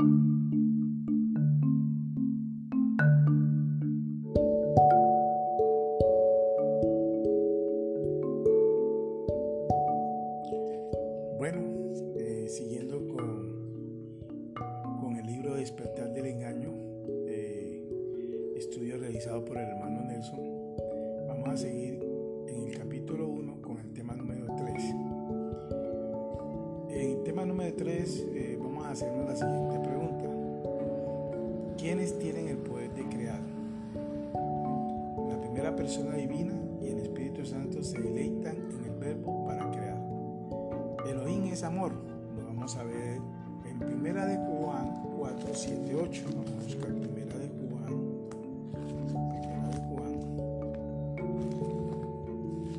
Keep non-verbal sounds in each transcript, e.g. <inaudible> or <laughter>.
you 7, 8. Vamos a buscar Primera de Juan. Primera de Juan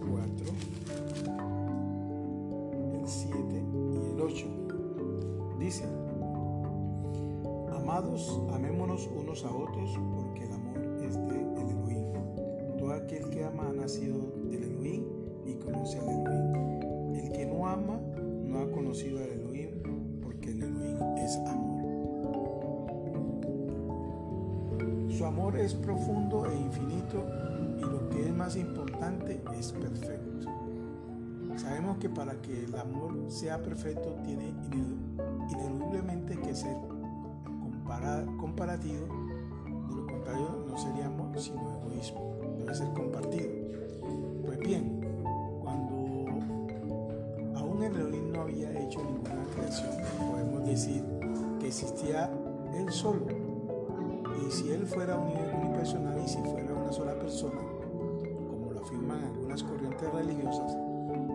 4, el 7 y el 8. Dice, amados, amémonos unos a otros porque el amor es de el Elohim. Todo aquel que ama ha nacido es profundo e infinito y lo que es más importante es perfecto. Sabemos que para que el amor sea perfecto tiene ineludiblemente que ser comparativo, de lo contrario no sería sino egoísmo, debe ser compartido. Pues bien, cuando aún el Elohim no había hecho ninguna creación, podemos decir que existía él solo. Si él fuera unipersonal y si fuera una sola persona, como lo afirman algunas corrientes religiosas,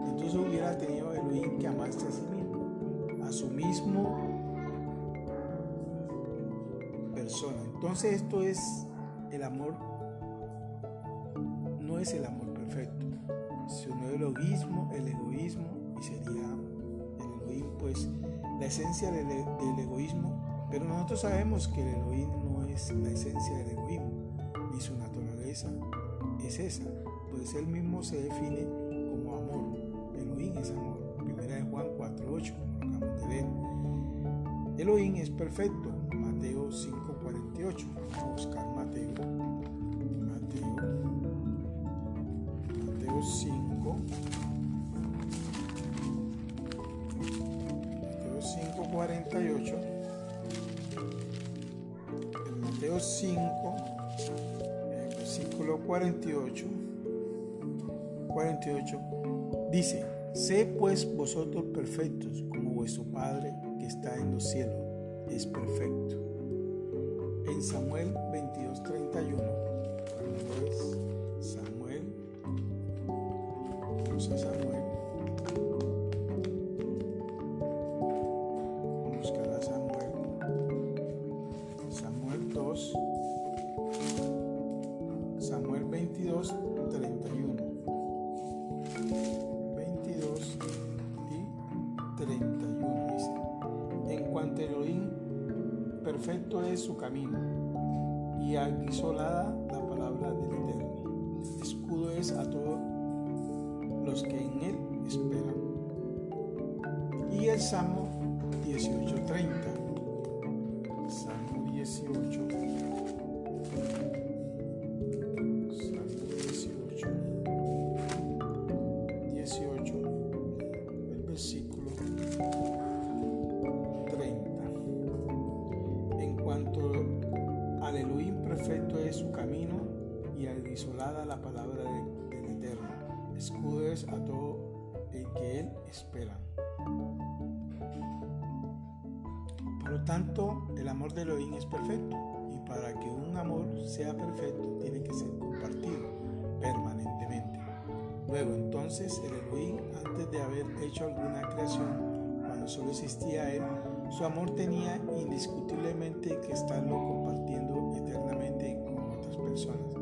entonces hubiera tenido Elohim que amarse a sí mismo, a su mismo persona. Entonces esto es el amor, no es el amor perfecto, sino el egoísmo, el egoísmo y sería el Elohim, pues la esencia del, del, egoísmo, pero nosotros sabemos que el Elohim no es la esencia del egoísmo, ni su naturaleza es esa, pues él mismo se define como amor, Elohim es amor, primera de Juan 4.8, como. Elohim es perfecto, Mateo 5.48, vamos a buscar Mateo, Mateo, Mateo 5. Mateo 5:48 5 en versículo 48 48 dice sé pues vosotros perfectos como vuestro Padre que está en los cielos es perfecto en Samuel 22 31 Salmo 18:30. Salmo 18. Salmo 18. 18. El versículo 30. En cuanto al Elohim perfecto es su camino y desolada la palabra de, del Eterno. Escudo es a todo el que él espera. Tanto, el amor de Elohim es perfecto y para que un amor sea perfecto tiene que ser compartido permanentemente. Luego, entonces, el Elohim, antes de haber hecho alguna creación, cuando solo existía Él, su amor tenía indiscutiblemente que estarlo compartiendo eternamente con otras personas,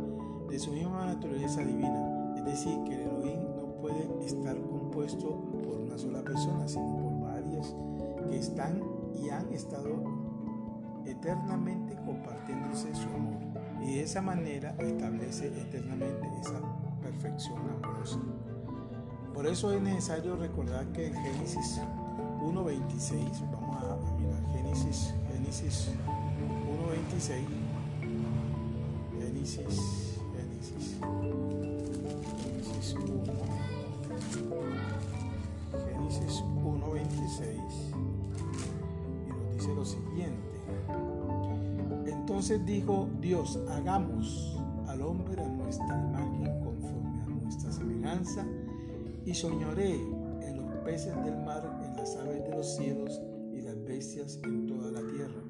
de su misma naturaleza divina, es decir, que el Elohim no puede estar compuesto por una sola persona, sino por varias que están y han estado eternamente compartiéndose su amor y de esa manera establece eternamente esa perfección amorosa. Por eso es necesario recordar que en Génesis 1.26, vamos a mirar Génesis, Génesis 1.26. Génesis, Génesis, Génesis 1. Génesis 1.26. Dice lo siguiente. Entonces dijo Dios, hagamos al hombre a nuestra imagen conforme a nuestra semejanza y soñaré en los peces del mar, en las aves de los cielos y las bestias en toda la tierra,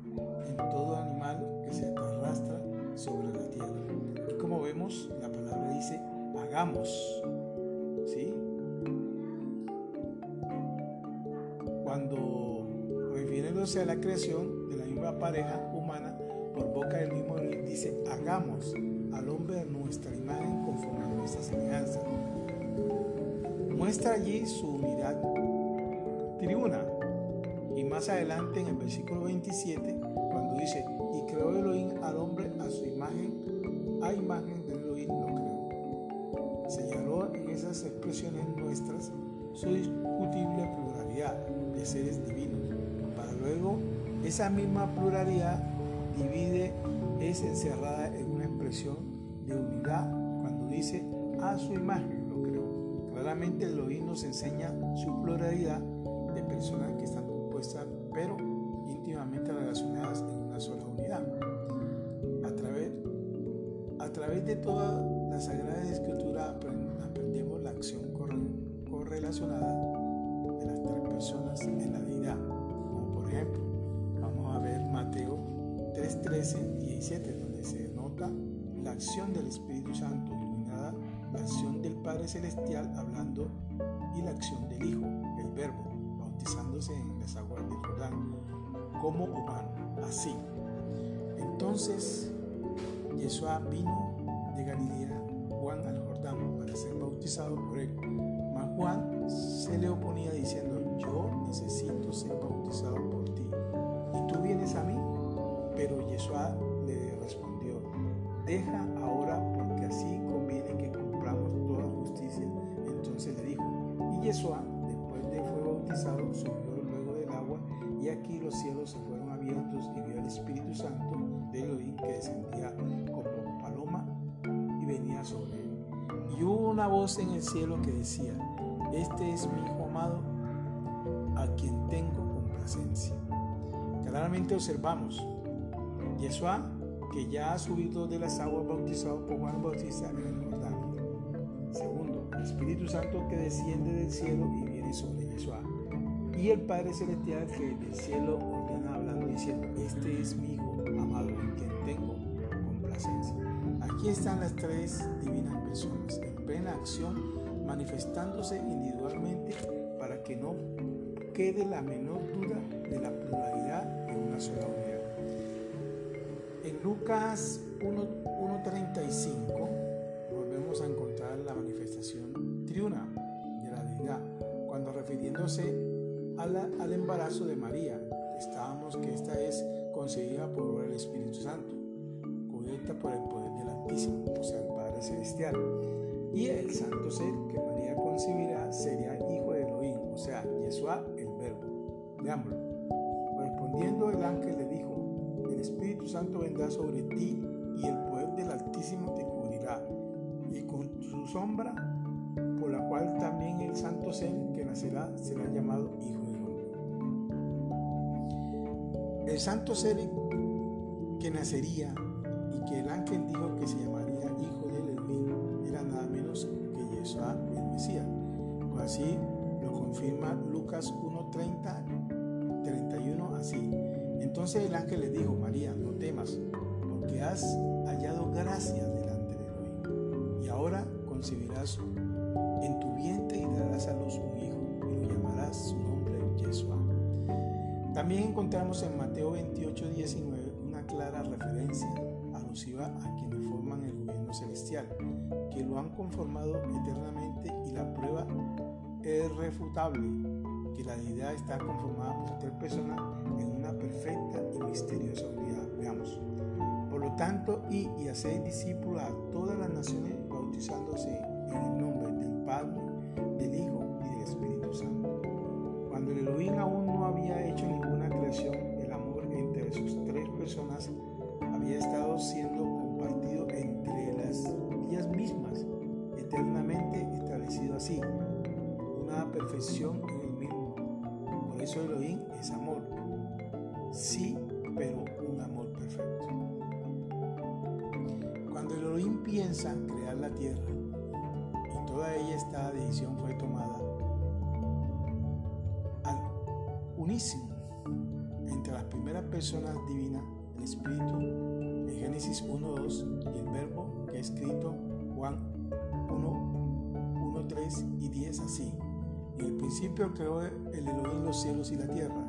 en todo animal que se arrastra sobre la tierra. Y como vemos, la palabra dice, hagamos. Refiriéndose a la creación de la misma pareja humana, por boca del mismo dice, hagamos al hombre a nuestra imagen conforme a nuestra semejanza. Muestra allí su unidad tribuna. Y más adelante en el versículo 27, cuando dice, y creó Elohim al hombre a su imagen, a imagen de Elohim lo creó. Señaló en esas expresiones nuestras su discutible pluralidad de seres divinos, luego esa misma pluralidad divide, es encerrada en una expresión de unidad cuando dice a su imagen lo creó. Claramente el Elohim nos enseña su pluralidad de personas que están compuestas pero íntimamente relacionadas en una sola unidad. A través, a través de toda la Sagrada Escritura aprendemos la acción correlacionada de las tres personas en la 17, donde se nota la acción del Espíritu Santo, iluminada la acción del Padre Celestial hablando y la acción del Hijo, el Verbo, bautizándose en las aguas del Jordán como humano, así. Entonces, Yeshua vino de Galilea, Juan al Jordán, para ser bautizado por él. Mas Juan se le oponía diciendo, yo necesito ser bautizado por ti, y tú vienes a mí. Pero Yeshua deja ahora porque así conviene que cumplamos toda justicia. Entonces le dijo, y Yeshua, después de fue bautizado, subió luego del agua, y aquí los cielos se fueron abiertos y vio al Espíritu Santo de Elohim que descendía como paloma y venía sobre él. Y hubo una voz en el cielo que decía, este es mi Hijo amado, a quien tengo complacencia. Claramente observamos Yeshua, que ya ha subido de las aguas bautizado por Juan Bautista en el Jordán. Segundo, el Espíritu Santo que desciende del cielo y viene sobre Yeshua. Y el Padre Celestial que del cielo ordena hablando diciendo, este es mi Hijo amado en quien tengo complacencia. Aquí están las tres divinas personas en plena acción, manifestándose individualmente para que no quede la menor duda de la pluralidad en una sola unidad. Lucas 1.35 volvemos a encontrar la manifestación triuna de la deidad, cuando refiriéndose al embarazo de María, estábamos que esta es concebida por el Espíritu Santo, cubierta por el poder del Altísimo, o sea, el Padre Celestial. Y el santo ser que María concebirá sería hijo de Elohim, o sea, Yeshua el Verbo. Veámoslo. Respondiendo el ángel le dijo, Espíritu Santo vendrá sobre ti y el poder del Altísimo te cubrirá, y con su sombra, por la cual también el santo ser que nacerá será llamado Hijo del Hombre. El santo ser que nacería y que el ángel dijo que se llamaría Hijo del Elohim era nada menos que Yeshua el Mesías. Pues así lo confirma Lucas 1.30, 31 así. Entonces el ángel le dijo, María, no temas, porque has hallado gracia delante de Elohim. Y ahora concebirás en tu vientre y darás a luz un hijo, y lo llamarás su nombre Yeshua. También encontramos en Mateo 28, 19 una clara referencia alusiva a quienes forman el gobierno celestial, que lo han conformado eternamente y la prueba es refutable que la deidad está conformada por tres personas en una perfecta y misteriosa unidad. Veamos. Por lo tanto, y, y haced discípulos a todas las naciones bautizándose en el nombre del Padre, del Hijo y del Espíritu Santo. Cuando el Elohim aún no había hecho ninguna creación, el amor entre sus personas había estado siendo compartido entre las ellas mismas, eternamente establecido así, una perfección eso Elohim es amor. Sí, pero un amor perfecto. Cuando Elohim piensa crear la tierra, y toda ella esta decisión fue tomada al unísimo entre las primeras personas divinas, el Espíritu, en Génesis 1.2 y el Verbo que ha escrito Juan 1, 3 y 10 así. En el principio creó el Elohim los cielos y la tierra.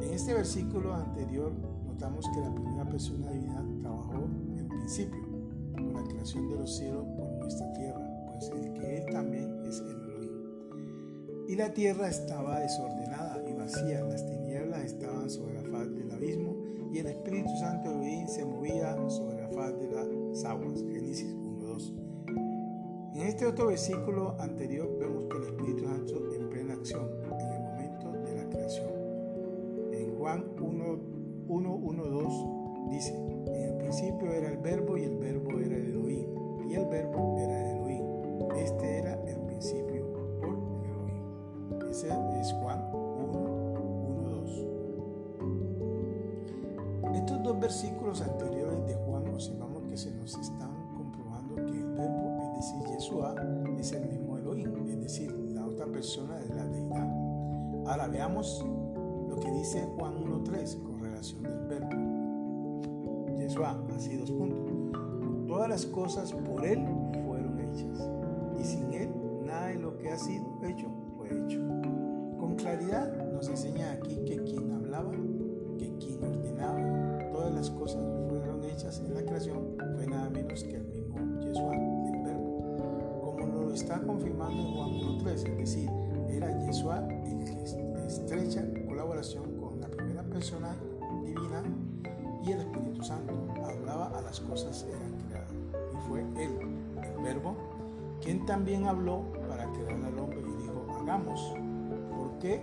En este versículo anterior notamos que la primera persona divina trabajó en principio con la creación de los cielos por nuestra tierra, pues el que él también es el Elohim. Y la tierra estaba desordenada y vacía, las tinieblas estaban sobre la faz del abismo y el Espíritu Santo Elohim se movía sobre la faz de las aguas. Génesis 1.2. En este otro versículo anterior vemos que el Espíritu Santo en plena acción en el momento de la creación. En Juan 1.1.2 dice, en el principio era el verbo y el verbo era el Elohim y el verbo era el Elohim. Este era el principio por el Elohim. Ese es Juan 1.1.2. Estos dos versículos anteriores de Juan observamos que se nos están comprobando que el verbo, es decir, Yeshua, es el mismo Ahora veamos lo que dice Juan 1.3 con relación del verbo. Yeshua, así dos puntos. Todas las cosas por Él fueron hechas, y sin Él nada de lo que ha sido hecho fue hecho. Con claridad nos enseña Verbo, quien también habló para crear al hombre y dijo, hagamos, porque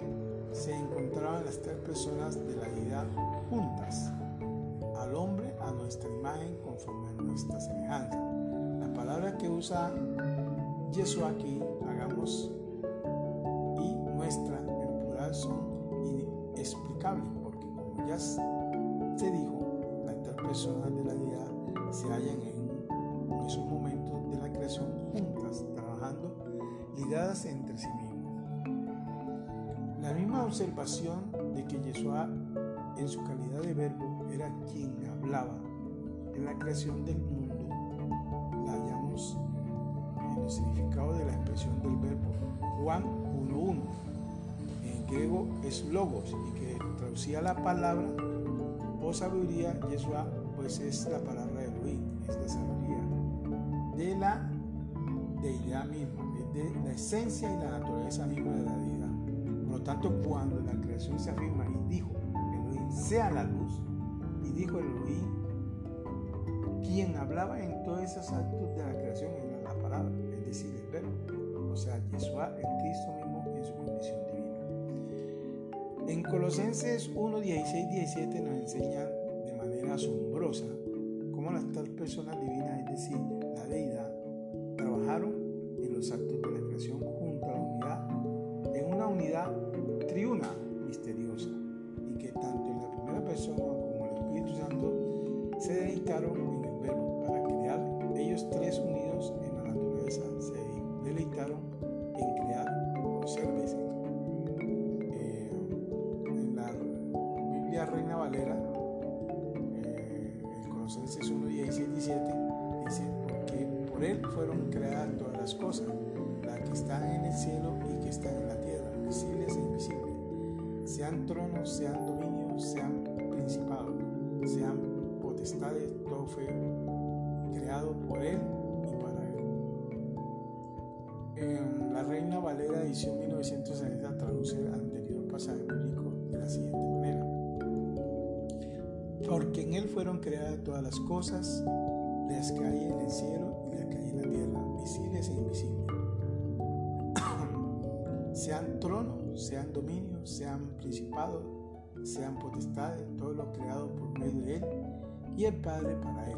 se encontraban las tres personas de la deidad juntas, al hombre a nuestra imagen conforme a nuestra semejanza. La palabra que usa Jesús aquí, hagamos, y nuestra en plural son inexplicables, porque como ya observación de que Yeshua en su calidad de verbo era quien hablaba en la creación del mundo, la hallamos en el significado de la expresión del verbo Juan 1.1. En griego es logos y que traducía la palabra o sabiduría, Yeshua, pues es la palabra de Elohim, es la sabiduría de la deidad misma, es de la esencia y la naturaleza misma de la deidad. Por tanto, cuando la creación se afirma y dijo Elohim sea la luz, y dijo Elohim, quien hablaba en todos esos actos de la creación era la palabra, es decir, el verbo, o sea, Yeshua, el Cristo mismo en su condición divina. En Colosenses 1, 16, 17 nos enseñan de manera asombrosa cómo las tal personas divinas, es decir, la deidad, trabajaron en los actos Valera edición 1960 traduce el anterior pasaje bíblico de la siguiente manera. Porque en él fueron creadas todas las cosas, las que hay en el cielo y las que hay en la tierra, visibles e invisibles. <coughs> sean tronos, sean dominios, sean principados, sean potestades, todo lo creado por medio y el Padre para Él.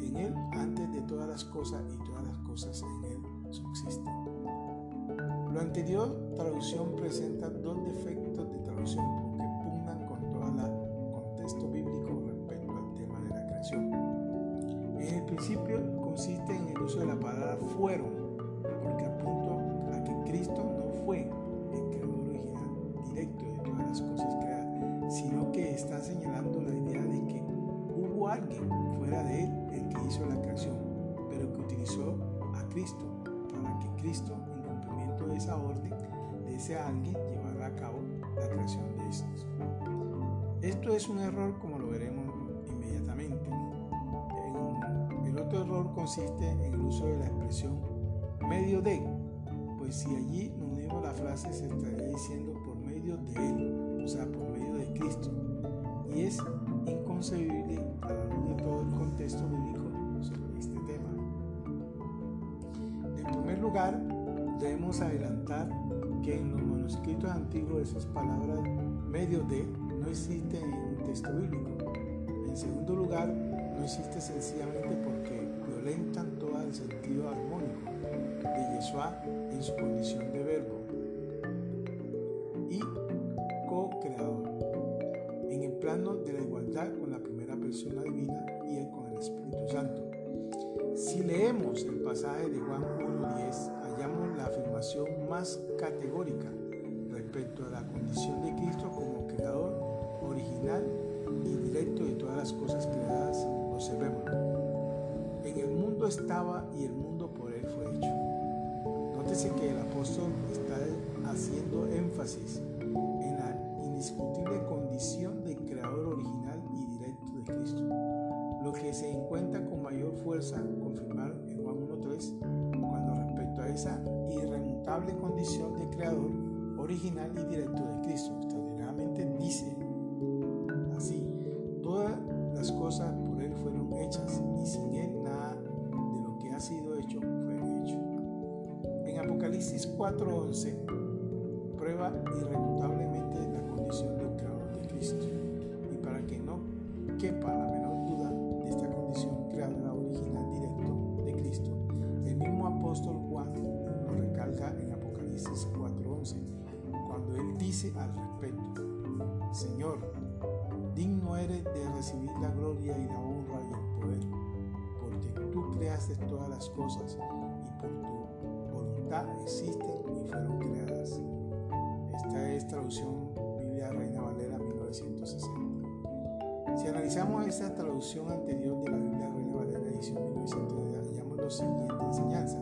En Él antes de todas las cosas y todas las cosas en Él subsisten. Lo anterior traducción presenta dos defectos de traducción porque pugnan con todo el contexto bíblico respecto al tema de la creación. En el principio consiste en el uso de la palabra fueron, porque apunta a que Cristo no fue el creador directo de todas las cosas creadas, sino que está señalando la idea de que hubo alguien fuera de él el que hizo la creación, pero que utilizó a Cristo de ese alguien llevar a cabo la creación de estos. Esto es un error como lo veremos inmediatamente. el otro error consiste en el uso de la expresión medio de, pues si allí no unimos la frase se estaría diciendo por medio de él, o sea, por medio de Cristo. Y es inconcebible a la luz de todo el contexto bíblico sobre este tema. En primer lugar, debemos adelantar que en los manuscritos antiguos esas palabras medio de no existen en un texto bíblico. En segundo lugar, no existe sencillamente porque violentan todo el sentido armónico de Yeshua en su condición de verbo categórica respecto a la condición de Cristo como creador original y directo de todas las cosas creadas. Observemos. En el mundo estaba y el mundo por él fue hecho. Nótese que el apóstol está haciendo énfasis en la indiscutible condición de creador original y directo de Cristo, lo que se encuentra con mayor fuerza irremutable condición de creador original y directo de Cristo. Extraordinariamente dice así, todas las cosas por Él fueron hechas y sin Él nada de lo que ha sido hecho fue hecho. En Apocalipsis 4.11 prueba irremutablemente de recibir la gloria y la honra y el poder, porque tú creaste todas las cosas y por tu voluntad existen y fueron creadas. Esta es traducción Biblia Reina Valera 1960. Si analizamos esta traducción anterior de la Biblia Reina Valera edición 1960, hallamos la siguiente enseñanza.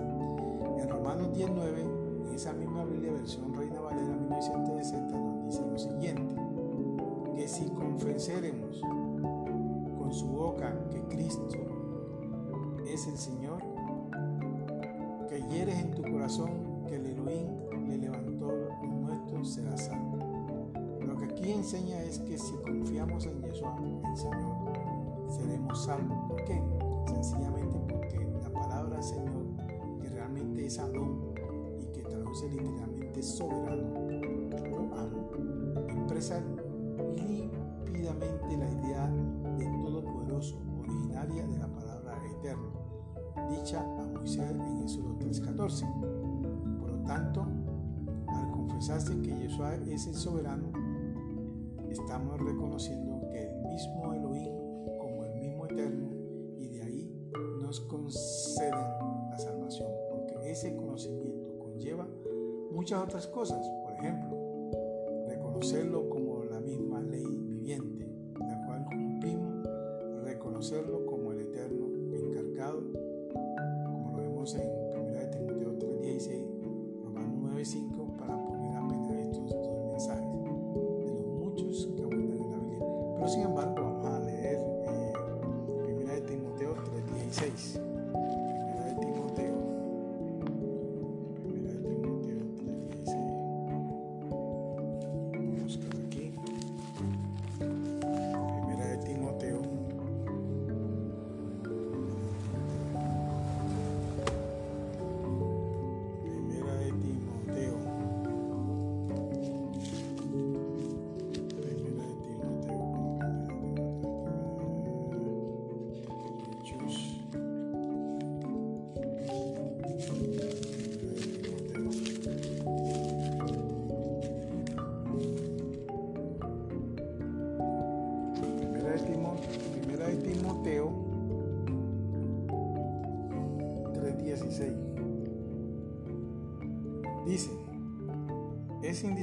En Romanos 19, en esa misma Biblia versión Reina Valera 1960, nos dice lo siguiente, si confesaremos con su boca que Cristo es el Señor, que hieres en tu corazón que el Elohim le levantó los nuestros, será salvo. Lo que aquí enseña es que si confiamos en Yeshua, el Señor, seremos salvos. ¿Por qué? Sencillamente porque la palabra Señor, que realmente es Adón y que traduce literalmente soberano o amo, expresa límpidamente la idea de todopoderoso, originaria de la palabra eterno, dicha a Moisés en Éxodo 3:14. Por lo tanto, al confesarse que Yeshua es el soberano, estamos reconociendo que el mismo Elohim como el mismo eterno y de ahí nos conceden la salvación, porque ese conocimiento conlleva muchas otras cosas, reconocerlo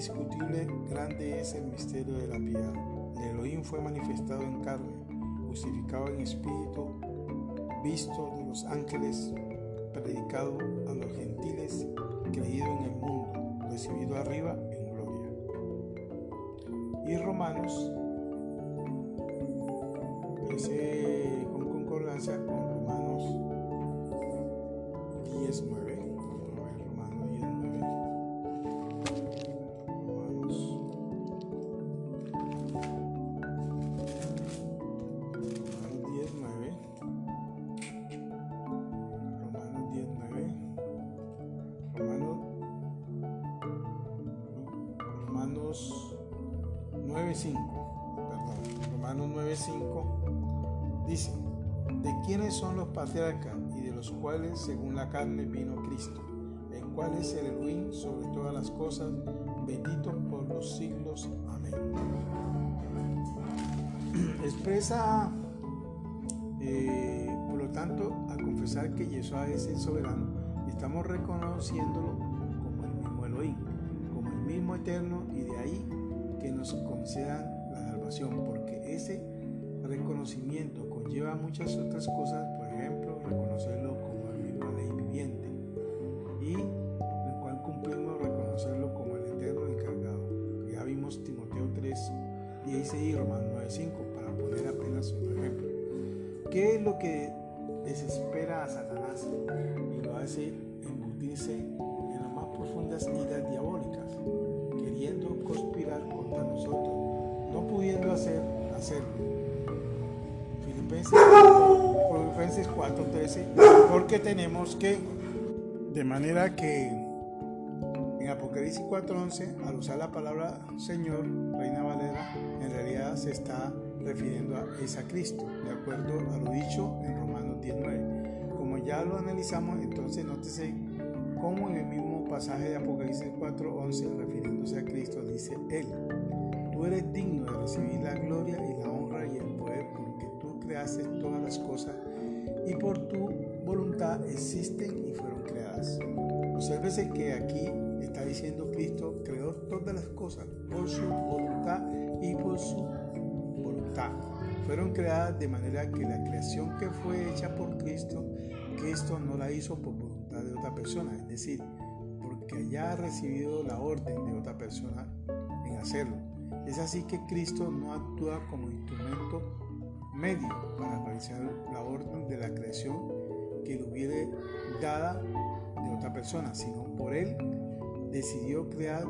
indiscutible, grande es el misterio de la piedad. El Elohim fue manifestado en carne, justificado en espíritu, visto de los ángeles, predicado a los gentiles, creído en el mundo, recibido arriba en gloria. Y Romanos, ese con concordancia con Romanos 19. Quiénes son los patriarcas y de los cuales según la carne vino Cristo? El cual es el Elohim sobre todas las cosas, bendito por los siglos. Amén. <clears throat> Expresa, eh, por lo tanto, al confesar que Yeshua es el soberano, estamos reconociéndolo como el mismo Elohim mismo eterno y de ahí que nos concedan la salvación, porque ese reconocimiento conlleva muchas otras cosas, por ejemplo, reconocerlo como tenemos que, de manera que en Apocalipsis 4:11, al usar la palabra Señor, Reina Valera, en realidad se está refiriendo a, esa Cristo, de acuerdo a lo dicho en Romanos 19. Como ya lo analizamos, entonces nótese cómo en el mismo pasaje de Apocalipsis 4:11, refiriéndose a Cristo, dice Él, tú eres digno de recibir la gloria y la honra y el poder porque tú creaste todas las cosas y por tu voluntad existen y fueron creadas. Obsérvese que aquí está diciendo Cristo creó todas las cosas por su voluntad y por su voluntad. Fueron creadas de manera que la creación que fue hecha por Cristo, Cristo no la hizo por voluntad de otra persona, es decir, que haya recibido la orden de otra persona en hacerlo. Es así que Cristo no actúa como instrumento medio para realizar la orden de la creación que le hubiera dada de otra persona, sino por él decidió crear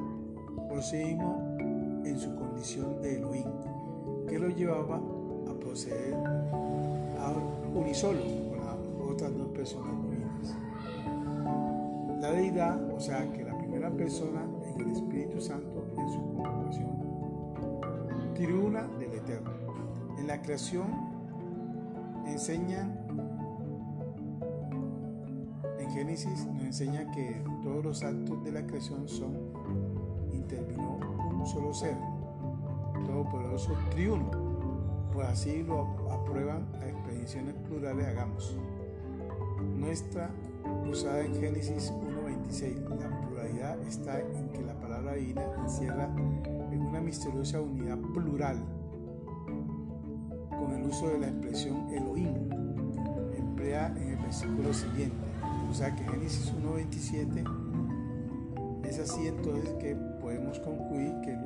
por sí mismo en su condición de Elohim, que lo llevaba a proceder a unisolo con las otras dos personas la deidad, o sea que la primera persona en el Espíritu Santo en su conformación tribuna del Eterno. En la creación enseñan, Génesis nos enseña que todos los actos de la creación son, intervino un solo ser, todopoderoso triuno, pues así lo aprueban las expediciones plurales, hagamos. Nuestra usada en Génesis 1.26. La pluralidad está en que la palabra divina encierra en una misteriosa unidad plural con el uso de la expresión Elohim, emplea en el versículo siguiente. O sea que Génesis 1.27 es así entonces que podemos concluir que el